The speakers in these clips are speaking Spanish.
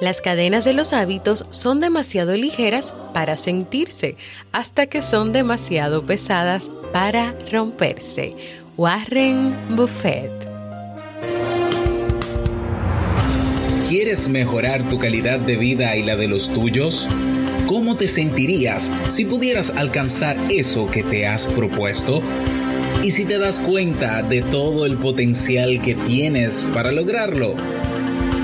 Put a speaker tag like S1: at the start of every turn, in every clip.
S1: Las cadenas de los hábitos son demasiado ligeras para sentirse hasta que son demasiado pesadas para romperse. Warren Buffett.
S2: ¿Quieres mejorar tu calidad de vida y la de los tuyos? ¿Cómo te sentirías si pudieras alcanzar eso que te has propuesto? ¿Y si te das cuenta de todo el potencial que tienes para lograrlo?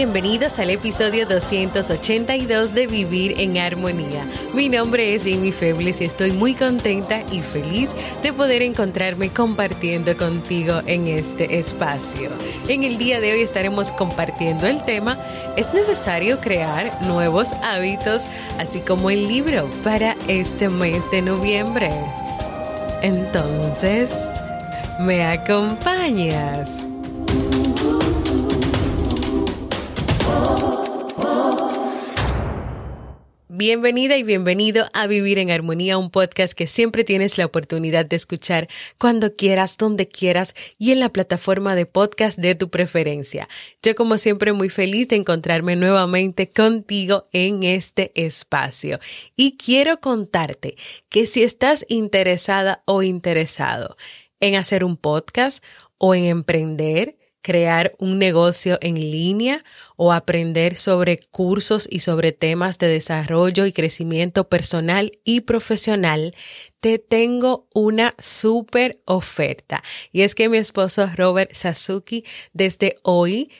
S1: Bienvenidos al episodio 282 de Vivir en Armonía. Mi nombre es Jamie Febles y estoy muy contenta y feliz de poder encontrarme compartiendo contigo en este espacio. En el día de hoy estaremos compartiendo el tema ¿Es necesario crear nuevos hábitos? Así como el libro para este mes de noviembre. Entonces, ¿me acompañas? Bienvenida y bienvenido a Vivir en Armonía, un podcast que siempre tienes la oportunidad de escuchar cuando quieras, donde quieras y en la plataforma de podcast de tu preferencia. Yo como siempre muy feliz de encontrarme nuevamente contigo en este espacio y quiero contarte que si estás interesada o interesado en hacer un podcast o en emprender, crear un negocio en línea o aprender sobre cursos y sobre temas de desarrollo y crecimiento personal y profesional, te tengo una súper oferta. Y es que mi esposo Robert Sasuki desde hoy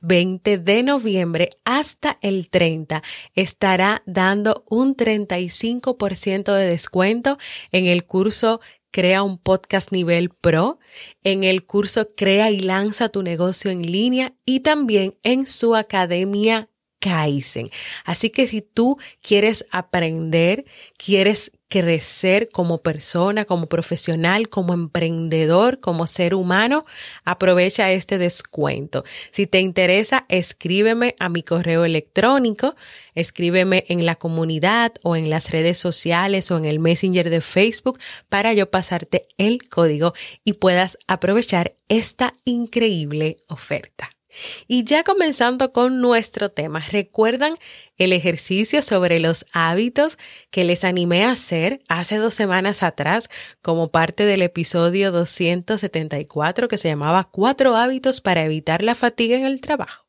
S1: 20 de noviembre hasta el 30 estará dando un 35% de descuento en el curso Crea un podcast nivel pro, en el curso Crea y lanza tu negocio en línea y también en su academia Kaizen. Así que si tú quieres aprender, quieres crecer como persona, como profesional, como emprendedor, como ser humano, aprovecha este descuento. Si te interesa, escríbeme a mi correo electrónico, escríbeme en la comunidad o en las redes sociales o en el Messenger de Facebook para yo pasarte el código y puedas aprovechar esta increíble oferta. Y ya comenzando con nuestro tema, ¿recuerdan el ejercicio sobre los hábitos que les animé a hacer hace dos semanas atrás como parte del episodio 274 que se llamaba Cuatro hábitos para evitar la fatiga en el trabajo?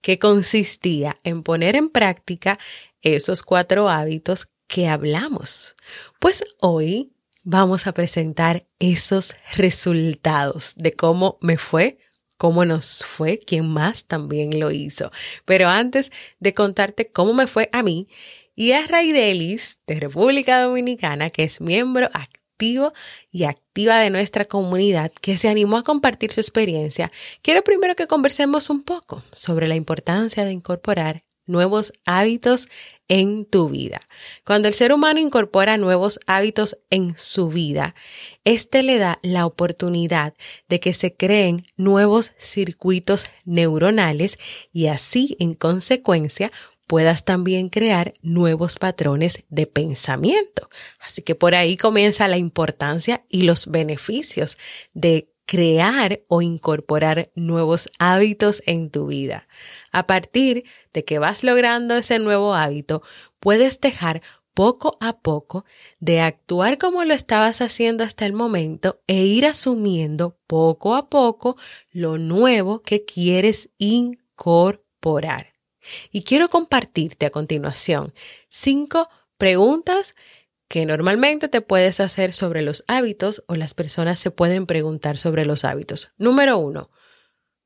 S1: que consistía en poner en práctica esos cuatro hábitos que hablamos. Pues hoy vamos a presentar esos resultados de cómo me fue cómo nos fue, quién más también lo hizo. Pero antes de contarte cómo me fue a mí y a Raidelis de República Dominicana, que es miembro activo y activa de nuestra comunidad, que se animó a compartir su experiencia, quiero primero que conversemos un poco sobre la importancia de incorporar nuevos hábitos en tu vida. Cuando el ser humano incorpora nuevos hábitos en su vida, este le da la oportunidad de que se creen nuevos circuitos neuronales y así, en consecuencia, puedas también crear nuevos patrones de pensamiento. Así que por ahí comienza la importancia y los beneficios de crear o incorporar nuevos hábitos en tu vida. A partir de que vas logrando ese nuevo hábito, puedes dejar poco a poco de actuar como lo estabas haciendo hasta el momento e ir asumiendo poco a poco lo nuevo que quieres incorporar. Y quiero compartirte a continuación cinco Preguntas que normalmente te puedes hacer sobre los hábitos o las personas se pueden preguntar sobre los hábitos. Número uno,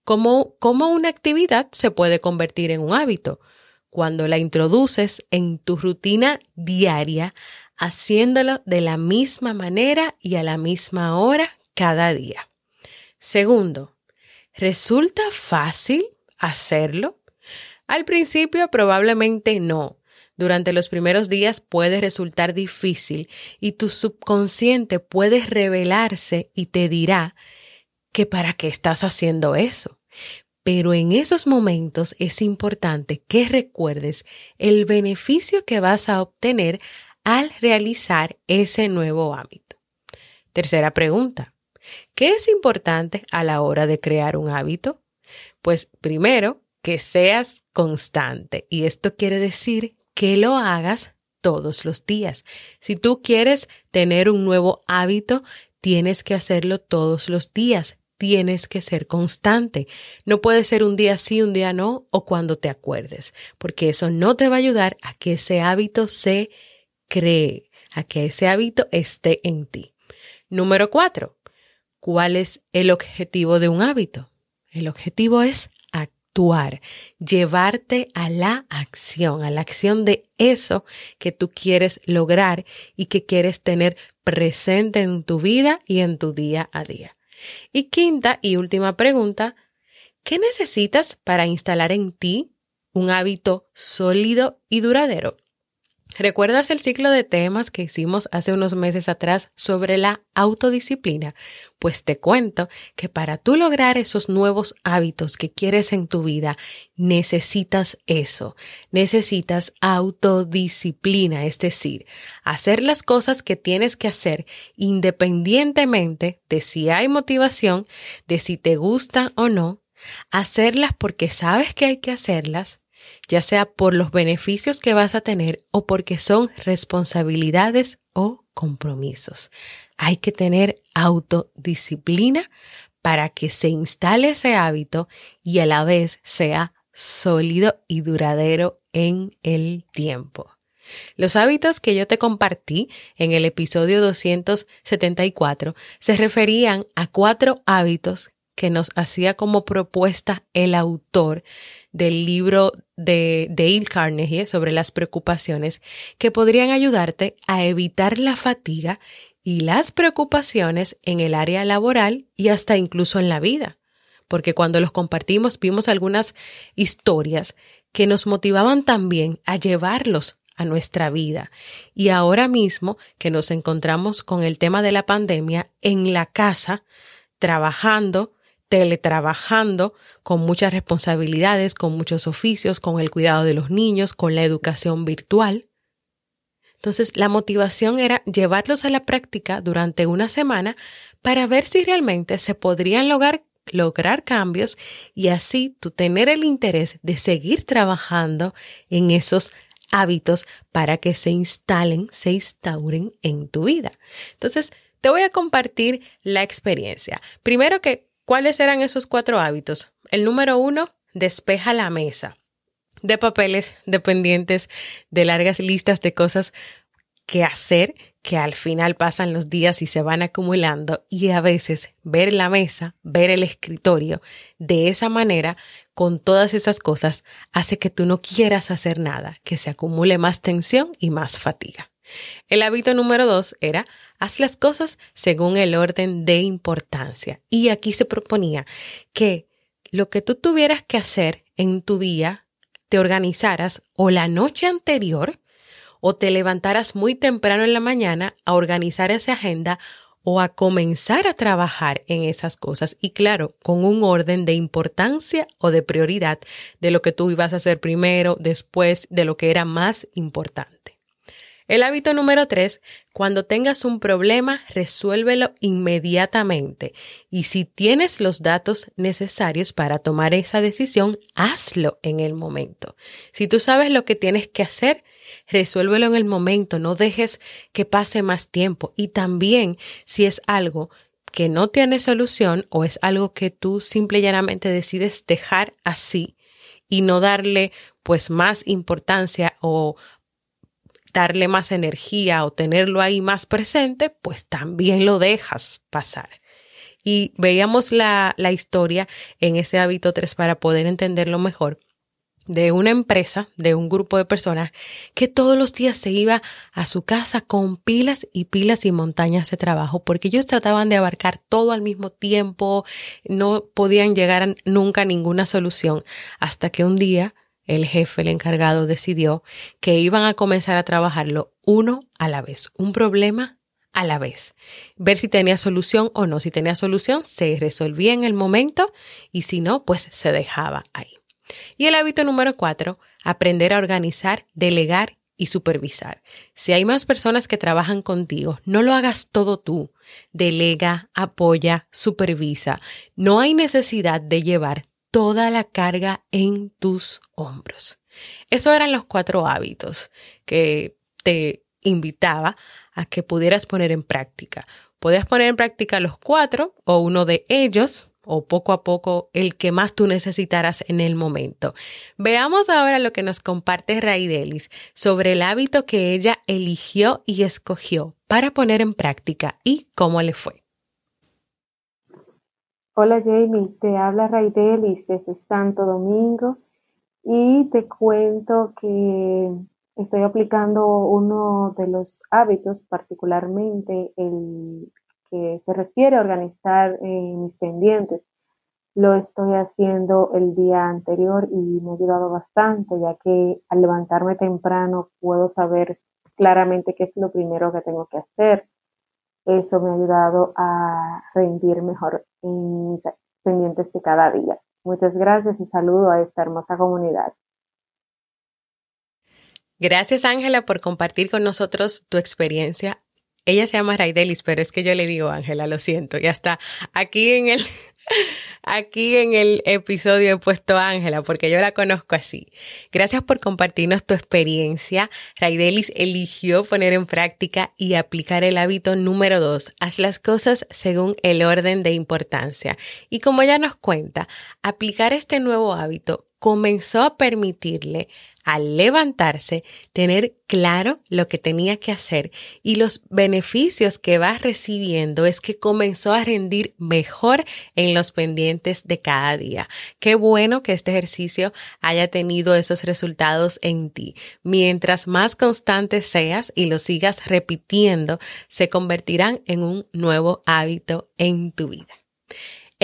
S1: ¿cómo, cómo una actividad se puede convertir en un hábito? Cuando la introduces en tu rutina diaria, haciéndolo de la misma manera y a la misma hora cada día. Segundo, ¿resulta fácil hacerlo? Al principio probablemente no, durante los primeros días puede resultar difícil y tu subconsciente puede revelarse y te dirá que para qué estás haciendo eso. Pero en esos momentos es importante que recuerdes el beneficio que vas a obtener al realizar ese nuevo hábito. Tercera pregunta. ¿Qué es importante a la hora de crear un hábito? Pues primero, que seas constante. Y esto quiere decir que lo hagas todos los días. Si tú quieres tener un nuevo hábito, tienes que hacerlo todos los días. Tienes que ser constante. No puede ser un día sí, un día no, o cuando te acuerdes, porque eso no te va a ayudar a que ese hábito se cree, a que ese hábito esté en ti. Número cuatro, ¿cuál es el objetivo de un hábito? El objetivo es actuar, llevarte a la acción, a la acción de eso que tú quieres lograr y que quieres tener presente en tu vida y en tu día a día. Y quinta y última pregunta, ¿qué necesitas para instalar en ti un hábito sólido y duradero? ¿Recuerdas el ciclo de temas que hicimos hace unos meses atrás sobre la autodisciplina? Pues te cuento que para tú lograr esos nuevos hábitos que quieres en tu vida, necesitas eso, necesitas autodisciplina, es decir, hacer las cosas que tienes que hacer independientemente de si hay motivación, de si te gusta o no, hacerlas porque sabes que hay que hacerlas ya sea por los beneficios que vas a tener o porque son responsabilidades o compromisos. Hay que tener autodisciplina para que se instale ese hábito y a la vez sea sólido y duradero en el tiempo. Los hábitos que yo te compartí en el episodio 274 se referían a cuatro hábitos que nos hacía como propuesta el autor del libro de Dale Carnegie sobre las preocupaciones que podrían ayudarte a evitar la fatiga y las preocupaciones en el área laboral y hasta incluso en la vida. Porque cuando los compartimos vimos algunas historias que nos motivaban también a llevarlos a nuestra vida. Y ahora mismo que nos encontramos con el tema de la pandemia en la casa, trabajando, teletrabajando, con muchas responsabilidades, con muchos oficios, con el cuidado de los niños, con la educación virtual. Entonces, la motivación era llevarlos a la práctica durante una semana para ver si realmente se podrían lograr, lograr cambios y así tú tener el interés de seguir trabajando en esos hábitos para que se instalen, se instauren en tu vida. Entonces, te voy a compartir la experiencia. Primero que ¿Cuáles eran esos cuatro hábitos? El número uno, despeja la mesa de papeles, de pendientes, de largas listas de cosas que hacer que al final pasan los días y se van acumulando y a veces ver la mesa, ver el escritorio de esa manera con todas esas cosas hace que tú no quieras hacer nada, que se acumule más tensión y más fatiga. El hábito número dos era haz las cosas según el orden de importancia. Y aquí se proponía que lo que tú tuvieras que hacer en tu día, te organizaras o la noche anterior o te levantaras muy temprano en la mañana a organizar esa agenda o a comenzar a trabajar en esas cosas y claro, con un orden de importancia o de prioridad de lo que tú ibas a hacer primero, después, de lo que era más importante. El hábito número tres, cuando tengas un problema, resuélvelo inmediatamente. Y si tienes los datos necesarios para tomar esa decisión, hazlo en el momento. Si tú sabes lo que tienes que hacer, resuélvelo en el momento, no dejes que pase más tiempo. Y también si es algo que no tiene solución o es algo que tú simple y llanamente decides dejar así y no darle pues más importancia o darle más energía o tenerlo ahí más presente, pues también lo dejas pasar. Y veíamos la, la historia en ese hábito 3 para poder entenderlo mejor de una empresa, de un grupo de personas que todos los días se iba a su casa con pilas y pilas y montañas de trabajo, porque ellos trataban de abarcar todo al mismo tiempo, no podían llegar nunca a ninguna solución, hasta que un día el jefe, el encargado, decidió que iban a comenzar a trabajarlo uno a la vez, un problema a la vez, ver si tenía solución o no. Si tenía solución, se resolvía en el momento y si no, pues se dejaba ahí. Y el hábito número cuatro, aprender a organizar, delegar y supervisar. Si hay más personas que trabajan contigo, no lo hagas todo tú. Delega, apoya, supervisa. No hay necesidad de llevar toda la carga en tus hombros. Esos eran los cuatro hábitos que te invitaba a que pudieras poner en práctica. Podías poner en práctica los cuatro o uno de ellos o poco a poco el que más tú necesitaras en el momento. Veamos ahora lo que nos comparte Raidelis sobre el hábito que ella eligió y escogió para poner en práctica y cómo le fue.
S3: Hola Jamie, te habla Raidelis desde Santo Domingo y te cuento que estoy aplicando uno de los hábitos, particularmente el se refiere a organizar eh, mis pendientes. Lo estoy haciendo el día anterior y me ha ayudado bastante, ya que al levantarme temprano puedo saber claramente qué es lo primero que tengo que hacer. Eso me ha ayudado a rendir mejor mis pendientes de cada día. Muchas gracias y saludo a esta hermosa comunidad.
S1: Gracias Ángela por compartir con nosotros tu experiencia ella se llama Raidelis, pero es que yo le digo Ángela, lo siento. Y hasta aquí en el, aquí en el episodio he puesto Ángela porque yo la conozco así. Gracias por compartirnos tu experiencia. Raidelis eligió poner en práctica y aplicar el hábito número dos. Haz las cosas según el orden de importancia. Y como ella nos cuenta, aplicar este nuevo hábito comenzó a permitirle al levantarse, tener claro lo que tenía que hacer y los beneficios que va recibiendo es que comenzó a rendir mejor en los pendientes de cada día. Qué bueno que este ejercicio haya tenido esos resultados en ti. Mientras más constante seas y lo sigas repitiendo, se convertirán en un nuevo hábito en tu vida.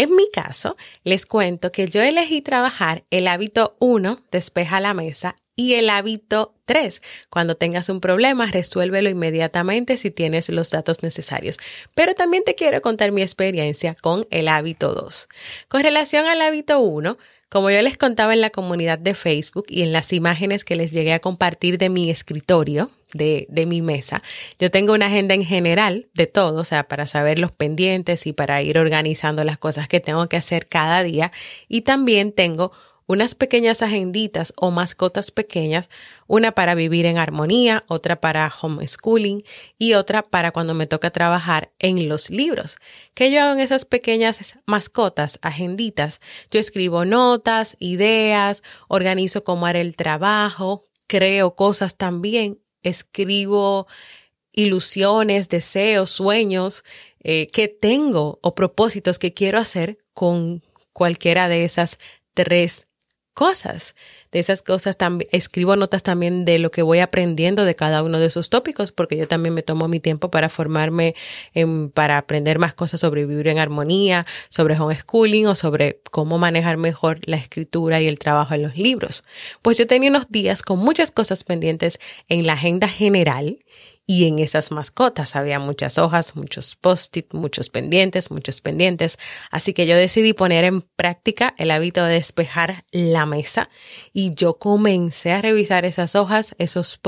S1: En mi caso, les cuento que yo elegí trabajar el hábito 1, despeja la mesa, y el hábito 3, cuando tengas un problema, resuélvelo inmediatamente si tienes los datos necesarios. Pero también te quiero contar mi experiencia con el hábito 2. Con relación al hábito 1, como yo les contaba en la comunidad de Facebook y en las imágenes que les llegué a compartir de mi escritorio, de, de, mi mesa, yo tengo una agenda en general de todo, o sea, para saber los pendientes y para ir organizando las cosas que tengo que hacer cada día. Y también tengo unas pequeñas agenditas o mascotas pequeñas, una para vivir en armonía, otra para homeschooling y otra para cuando me toca trabajar en los libros. ¿Qué yo hago en esas pequeñas mascotas, agenditas? Yo escribo notas, ideas, organizo cómo haré el trabajo, creo cosas también, escribo ilusiones, deseos, sueños eh, que tengo o propósitos que quiero hacer con cualquiera de esas tres cosas. De esas cosas también escribo notas también de lo que voy aprendiendo de cada uno de esos tópicos, porque yo también me tomo mi tiempo para formarme, para aprender más cosas sobre vivir en armonía, sobre homeschooling o sobre cómo manejar mejor la escritura y el trabajo en los libros. Pues yo tenía unos días con muchas cosas pendientes en la agenda general y en esas mascotas había muchas hojas, muchos post-it, muchos pendientes, muchos pendientes. Así que yo decidí poner en práctica el hábito de despejar la mesa y yo comencé a revisar esas hojas, esos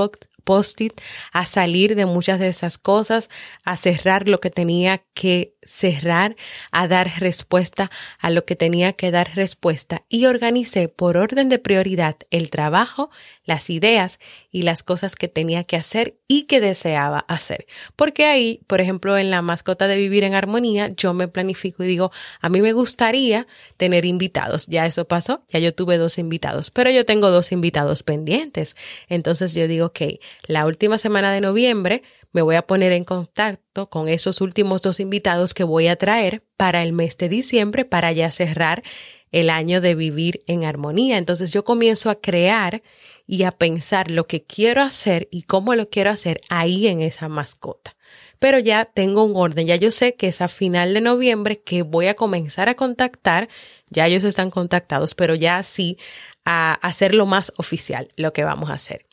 S1: post-it, a salir de muchas de esas cosas, a cerrar lo que tenía que cerrar, a dar respuesta a lo que tenía que dar respuesta y organicé por orden de prioridad el trabajo, las ideas y las cosas que tenía que hacer y que deseaba hacer. Porque ahí, por ejemplo, en la mascota de vivir en armonía, yo me planifico y digo, a mí me gustaría tener invitados. Ya eso pasó, ya yo tuve dos invitados, pero yo tengo dos invitados pendientes. Entonces yo digo, ok, la última semana de noviembre, me voy a poner en contacto con esos últimos dos invitados que voy a traer para el mes de diciembre para ya cerrar el año de vivir en armonía. Entonces yo comienzo a crear y a pensar lo que quiero hacer y cómo lo quiero hacer ahí en esa mascota. Pero ya tengo un orden, ya yo sé que es a final de noviembre que voy a comenzar a contactar, ya ellos están contactados, pero ya sí a hacerlo más oficial lo que vamos a hacer.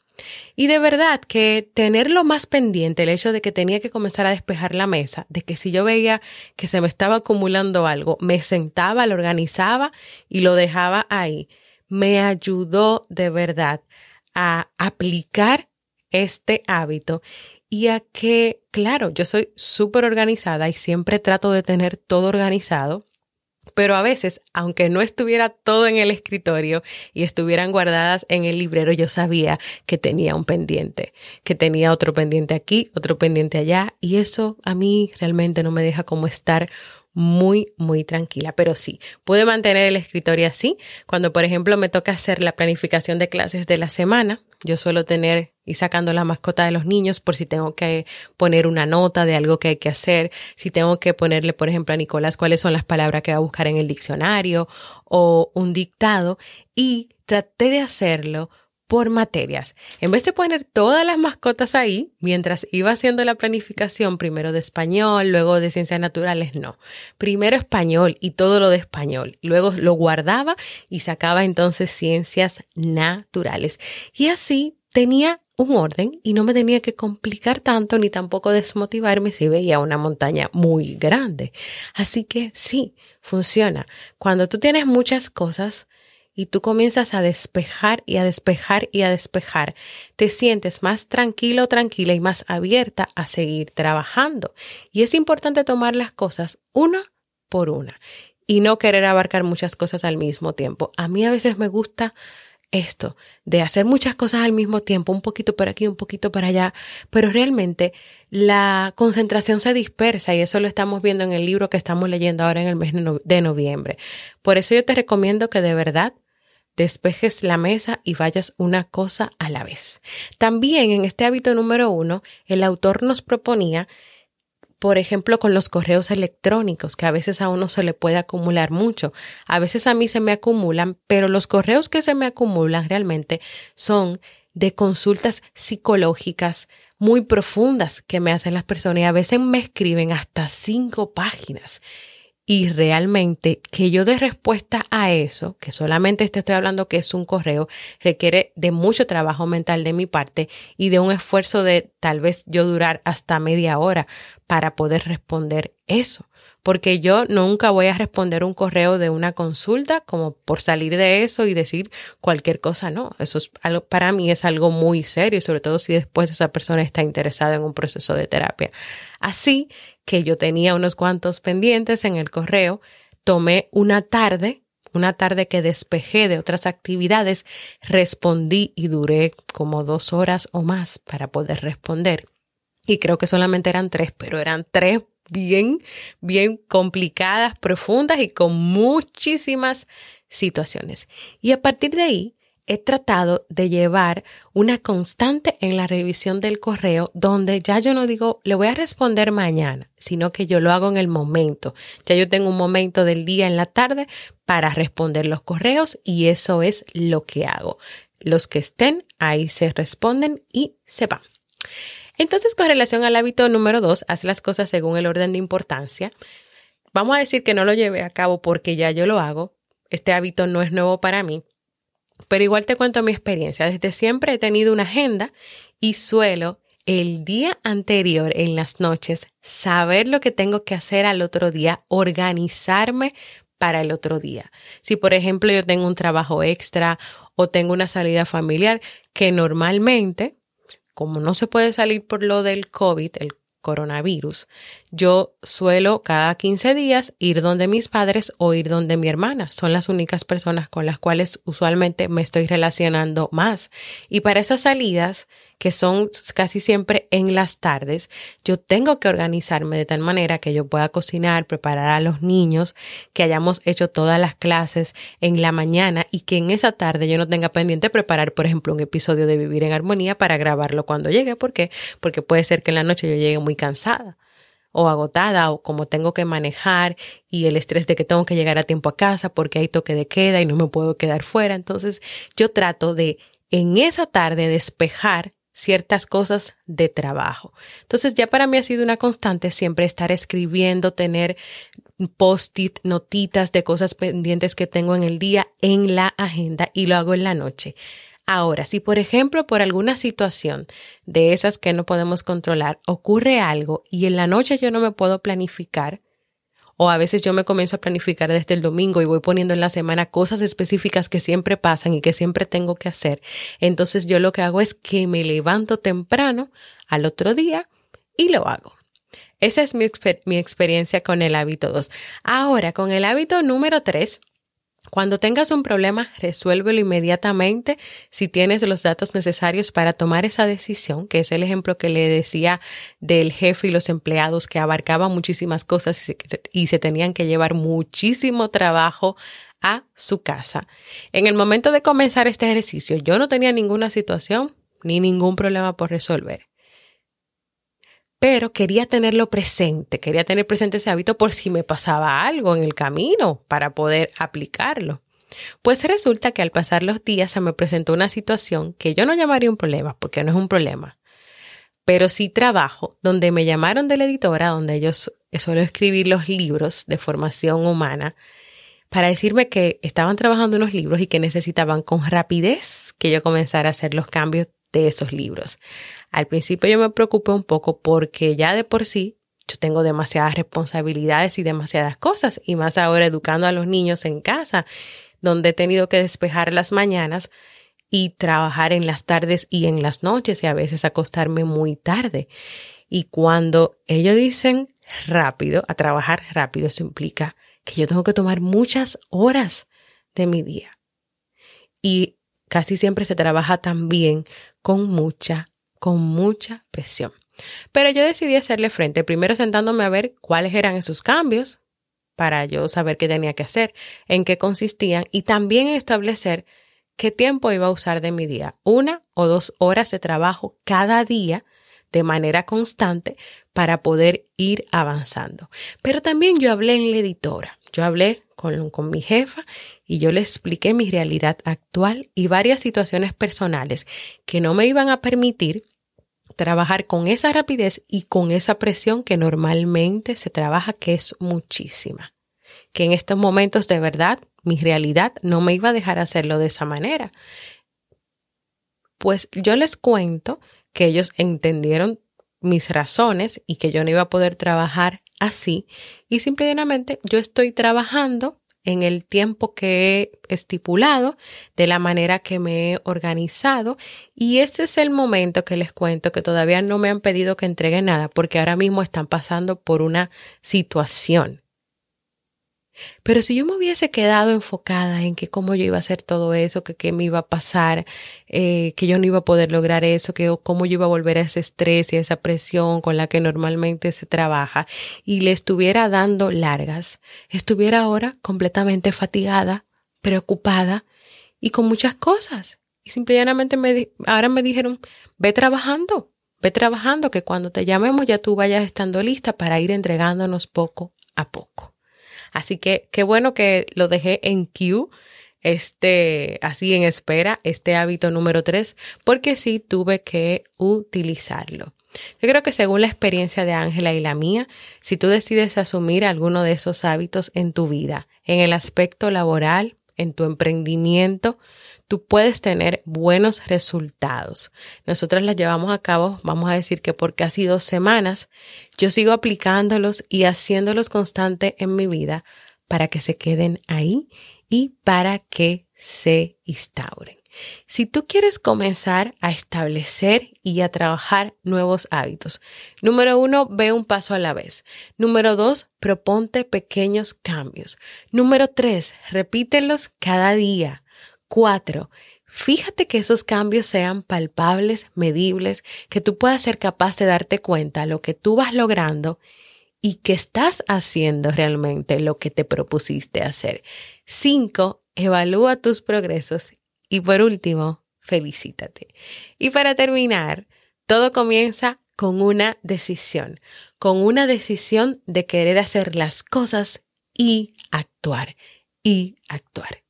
S1: Y de verdad que tenerlo más pendiente, el hecho de que tenía que comenzar a despejar la mesa, de que si yo veía que se me estaba acumulando algo, me sentaba, lo organizaba y lo dejaba ahí, me ayudó de verdad a aplicar este hábito y a que, claro, yo soy súper organizada y siempre trato de tener todo organizado, pero a veces, aunque no estuviera todo en el escritorio y estuvieran guardadas en el librero, yo sabía que tenía un pendiente, que tenía otro pendiente aquí, otro pendiente allá, y eso a mí realmente no me deja como estar muy, muy tranquila. Pero sí, pude mantener el escritorio así. Cuando, por ejemplo, me toca hacer la planificación de clases de la semana, yo suelo tener y sacando la mascota de los niños por si tengo que poner una nota de algo que hay que hacer, si tengo que ponerle, por ejemplo, a Nicolás cuáles son las palabras que va a buscar en el diccionario o un dictado y traté de hacerlo por materias. En vez de poner todas las mascotas ahí, mientras iba haciendo la planificación, primero de español, luego de ciencias naturales, no. Primero español y todo lo de español. Luego lo guardaba y sacaba entonces ciencias naturales. Y así tenía un orden y no me tenía que complicar tanto ni tampoco desmotivarme si veía una montaña muy grande. Así que sí, funciona. Cuando tú tienes muchas cosas, y tú comienzas a despejar y a despejar y a despejar, te sientes más tranquilo, tranquila y más abierta a seguir trabajando. Y es importante tomar las cosas una por una y no querer abarcar muchas cosas al mismo tiempo. A mí a veces me gusta esto, de hacer muchas cosas al mismo tiempo, un poquito por aquí, un poquito para allá, pero realmente la concentración se dispersa y eso lo estamos viendo en el libro que estamos leyendo ahora en el mes de noviembre. Por eso yo te recomiendo que de verdad despejes la mesa y vayas una cosa a la vez. También en este hábito número uno, el autor nos proponía, por ejemplo, con los correos electrónicos, que a veces a uno se le puede acumular mucho. A veces a mí se me acumulan, pero los correos que se me acumulan realmente son de consultas psicológicas muy profundas que me hacen las personas y a veces me escriben hasta cinco páginas y realmente que yo dé respuesta a eso, que solamente te estoy hablando que es un correo, requiere de mucho trabajo mental de mi parte y de un esfuerzo de tal vez yo durar hasta media hora para poder responder eso. Porque yo nunca voy a responder un correo de una consulta como por salir de eso y decir cualquier cosa, no. Eso es algo, para mí es algo muy serio, sobre todo si después esa persona está interesada en un proceso de terapia. Así que yo tenía unos cuantos pendientes en el correo, tomé una tarde, una tarde que despejé de otras actividades, respondí y duré como dos horas o más para poder responder. Y creo que solamente eran tres, pero eran tres bien, bien complicadas, profundas y con muchísimas situaciones. Y a partir de ahí he tratado de llevar una constante en la revisión del correo donde ya yo no digo le voy a responder mañana, sino que yo lo hago en el momento. Ya yo tengo un momento del día en la tarde para responder los correos y eso es lo que hago. Los que estén ahí se responden y se van. Entonces, con relación al hábito número dos, haz las cosas según el orden de importancia. Vamos a decir que no lo llevé a cabo porque ya yo lo hago. Este hábito no es nuevo para mí, pero igual te cuento mi experiencia. Desde siempre he tenido una agenda y suelo el día anterior, en las noches, saber lo que tengo que hacer al otro día, organizarme para el otro día. Si, por ejemplo, yo tengo un trabajo extra o tengo una salida familiar, que normalmente, como no se puede salir por lo del COVID, el coronavirus, yo suelo cada 15 días ir donde mis padres o ir donde mi hermana. Son las únicas personas con las cuales usualmente me estoy relacionando más. Y para esas salidas, que son casi siempre en las tardes, yo tengo que organizarme de tal manera que yo pueda cocinar, preparar a los niños, que hayamos hecho todas las clases en la mañana y que en esa tarde yo no tenga pendiente preparar, por ejemplo, un episodio de Vivir en Armonía para grabarlo cuando llegue. ¿Por qué? Porque puede ser que en la noche yo llegue muy cansada o agotada o como tengo que manejar y el estrés de que tengo que llegar a tiempo a casa porque hay toque de queda y no me puedo quedar fuera. Entonces yo trato de en esa tarde despejar ciertas cosas de trabajo. Entonces ya para mí ha sido una constante siempre estar escribiendo, tener post-it, notitas de cosas pendientes que tengo en el día en la agenda y lo hago en la noche. Ahora, si por ejemplo por alguna situación de esas que no podemos controlar ocurre algo y en la noche yo no me puedo planificar, o a veces yo me comienzo a planificar desde el domingo y voy poniendo en la semana cosas específicas que siempre pasan y que siempre tengo que hacer. Entonces yo lo que hago es que me levanto temprano al otro día y lo hago. Esa es mi, mi experiencia con el hábito 2. Ahora, con el hábito número 3, cuando tengas un problema, resuélvelo inmediatamente si tienes los datos necesarios para tomar esa decisión, que es el ejemplo que le decía del jefe y los empleados que abarcaba muchísimas cosas y se, y se tenían que llevar muchísimo trabajo a su casa. En el momento de comenzar este ejercicio, yo no tenía ninguna situación ni ningún problema por resolver pero quería tenerlo presente, quería tener presente ese hábito por si me pasaba algo en el camino para poder aplicarlo. Pues resulta que al pasar los días se me presentó una situación que yo no llamaría un problema, porque no es un problema, pero sí trabajo, donde me llamaron de la editora, donde ellos suelo escribir los libros de formación humana, para decirme que estaban trabajando unos libros y que necesitaban con rapidez que yo comenzara a hacer los cambios de esos libros. Al principio yo me preocupé un poco porque ya de por sí yo tengo demasiadas responsabilidades y demasiadas cosas, y más ahora educando a los niños en casa, donde he tenido que despejar las mañanas y trabajar en las tardes y en las noches y a veces acostarme muy tarde. Y cuando ellos dicen rápido, a trabajar rápido, eso implica que yo tengo que tomar muchas horas de mi día. Y casi siempre se trabaja también con mucha con mucha presión. Pero yo decidí hacerle frente, primero sentándome a ver cuáles eran esos cambios para yo saber qué tenía que hacer, en qué consistían y también establecer qué tiempo iba a usar de mi día, una o dos horas de trabajo cada día de manera constante para poder ir avanzando. Pero también yo hablé en la editora, yo hablé con, con, mi jefa y yo le expliqué mi realidad actual y varias situaciones personales que no me iban a permitir trabajar con esa rapidez y con esa presión que normalmente se trabaja, que es muchísima. Que en estos momentos de verdad mi realidad no me iba a dejar hacerlo de esa manera. Pues yo les cuento que ellos entendieron mis razones y que yo no iba a poder trabajar así y simplemente yo estoy trabajando en el tiempo que he estipulado, de la manera que me he organizado. Y ese es el momento que les cuento que todavía no me han pedido que entregue nada porque ahora mismo están pasando por una situación pero si yo me hubiese quedado enfocada en que cómo yo iba a hacer todo eso, que qué me iba a pasar, eh, que yo no iba a poder lograr eso, que cómo yo iba a volver a ese estrés y a esa presión con la que normalmente se trabaja, y le estuviera dando largas, estuviera ahora completamente fatigada, preocupada y con muchas cosas. Y simplemente me, ahora me dijeron, ve trabajando, ve trabajando, que cuando te llamemos ya tú vayas estando lista para ir entregándonos poco a poco. Así que qué bueno que lo dejé en queue, este, así en espera, este hábito número tres, porque sí tuve que utilizarlo. Yo creo que según la experiencia de Ángela y la mía, si tú decides asumir alguno de esos hábitos en tu vida, en el aspecto laboral, en tu emprendimiento, tú puedes tener buenos resultados. Nosotros las llevamos a cabo, vamos a decir que por casi dos semanas, yo sigo aplicándolos y haciéndolos constante en mi vida para que se queden ahí y para que se instauren. Si tú quieres comenzar a establecer y a trabajar nuevos hábitos, número uno, ve un paso a la vez. Número dos, proponte pequeños cambios. Número tres, repítelos cada día. Cuatro, Fíjate que esos cambios sean palpables, medibles, que tú puedas ser capaz de darte cuenta lo que tú vas logrando y que estás haciendo realmente lo que te propusiste hacer. Cinco, evalúa tus progresos y por último, felicítate. Y para terminar, todo comienza con una decisión, con una decisión de querer hacer las cosas y actuar, y actuar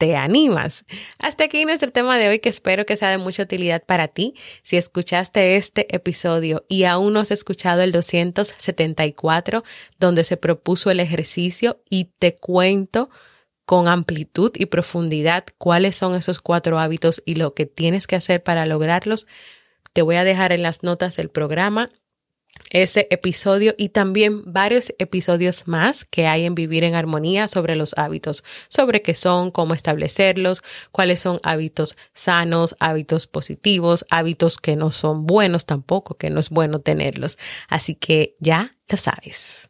S1: te animas. Hasta aquí nuestro tema de hoy que espero que sea de mucha utilidad para ti. Si escuchaste este episodio y aún no has escuchado el 274 donde se propuso el ejercicio y te cuento con amplitud y profundidad cuáles son esos cuatro hábitos y lo que tienes que hacer para lograrlos, te voy a dejar en las notas del programa ese episodio y también varios episodios más que hay en Vivir en Armonía sobre los hábitos, sobre qué son, cómo establecerlos, cuáles son hábitos sanos, hábitos positivos, hábitos que no son buenos tampoco, que no es bueno tenerlos. Así que ya lo sabes.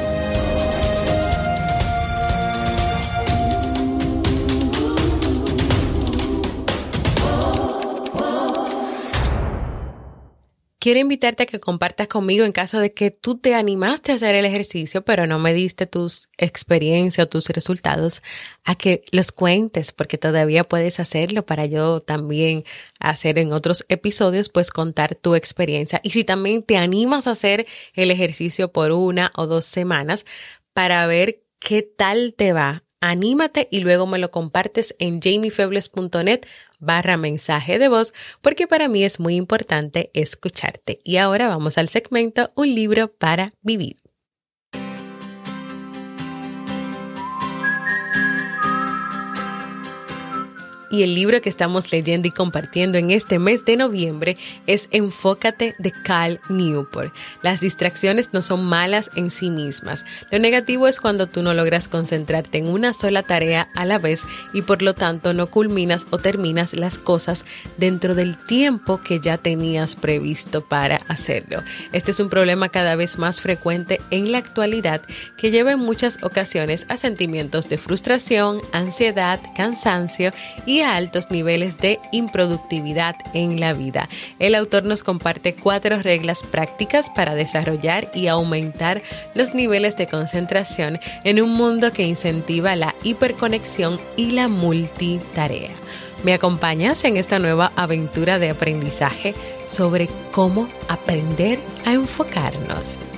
S1: Quiero invitarte a que compartas conmigo en caso de que tú te animaste a hacer el ejercicio, pero no me diste tus experiencias o tus resultados, a que los cuentes, porque todavía puedes hacerlo para yo también hacer en otros episodios, pues contar tu experiencia. Y si también te animas a hacer el ejercicio por una o dos semanas para ver qué tal te va, anímate y luego me lo compartes en jamiefebles.net barra mensaje de voz porque para mí es muy importante escucharte. Y ahora vamos al segmento Un libro para vivir. Y el libro que estamos leyendo y compartiendo en este mes de noviembre es Enfócate de Cal Newport. Las distracciones no son malas en sí mismas. Lo negativo es cuando tú no logras concentrarte en una sola tarea a la vez y por lo tanto no culminas o terminas las cosas dentro del tiempo que ya tenías previsto para hacerlo. Este es un problema cada vez más frecuente en la actualidad que lleva en muchas ocasiones a sentimientos de frustración, ansiedad, cansancio y altos niveles de improductividad en la vida. El autor nos comparte cuatro reglas prácticas para desarrollar y aumentar los niveles de concentración en un mundo que incentiva la hiperconexión y la multitarea. ¿Me acompañas en esta nueva aventura de aprendizaje sobre cómo aprender a enfocarnos?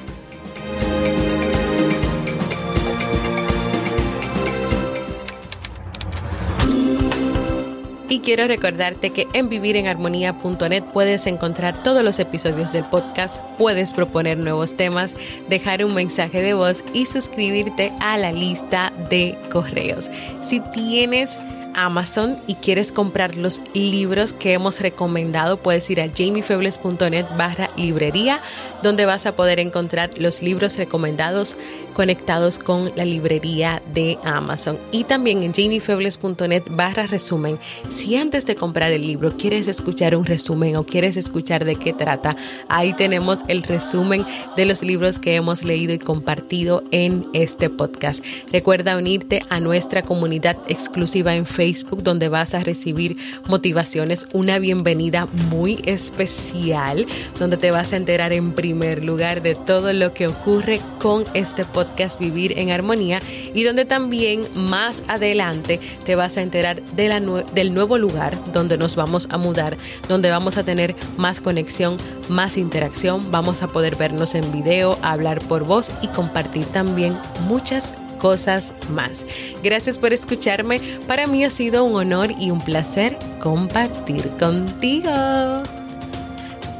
S1: Y quiero recordarte que en vivirenarmonía.net puedes encontrar todos los episodios del podcast, puedes proponer nuevos temas, dejar un mensaje de voz y suscribirte a la lista de correos. Si tienes Amazon y quieres comprar los libros que hemos recomendado, puedes ir a jamiefebles.net barra librería, donde vas a poder encontrar los libros recomendados conectados con la librería de Amazon. Y también en jamiefebles.net barra resumen. Si antes de comprar el libro quieres escuchar un resumen o quieres escuchar de qué trata, ahí tenemos el resumen de los libros que hemos leído y compartido en este podcast. Recuerda unirte a nuestra comunidad exclusiva en Facebook donde vas a recibir motivaciones, una bienvenida muy especial donde te vas a enterar en primer lugar de todo lo que ocurre con este podcast Vivir en Armonía y donde también más adelante te vas a enterar de la del nuevo lugar donde nos vamos a mudar, donde vamos a tener más conexión, más interacción, vamos a poder vernos en video, hablar por voz y compartir también muchas cosas más. Gracias por escucharme. Para mí ha sido un honor y un placer compartir contigo.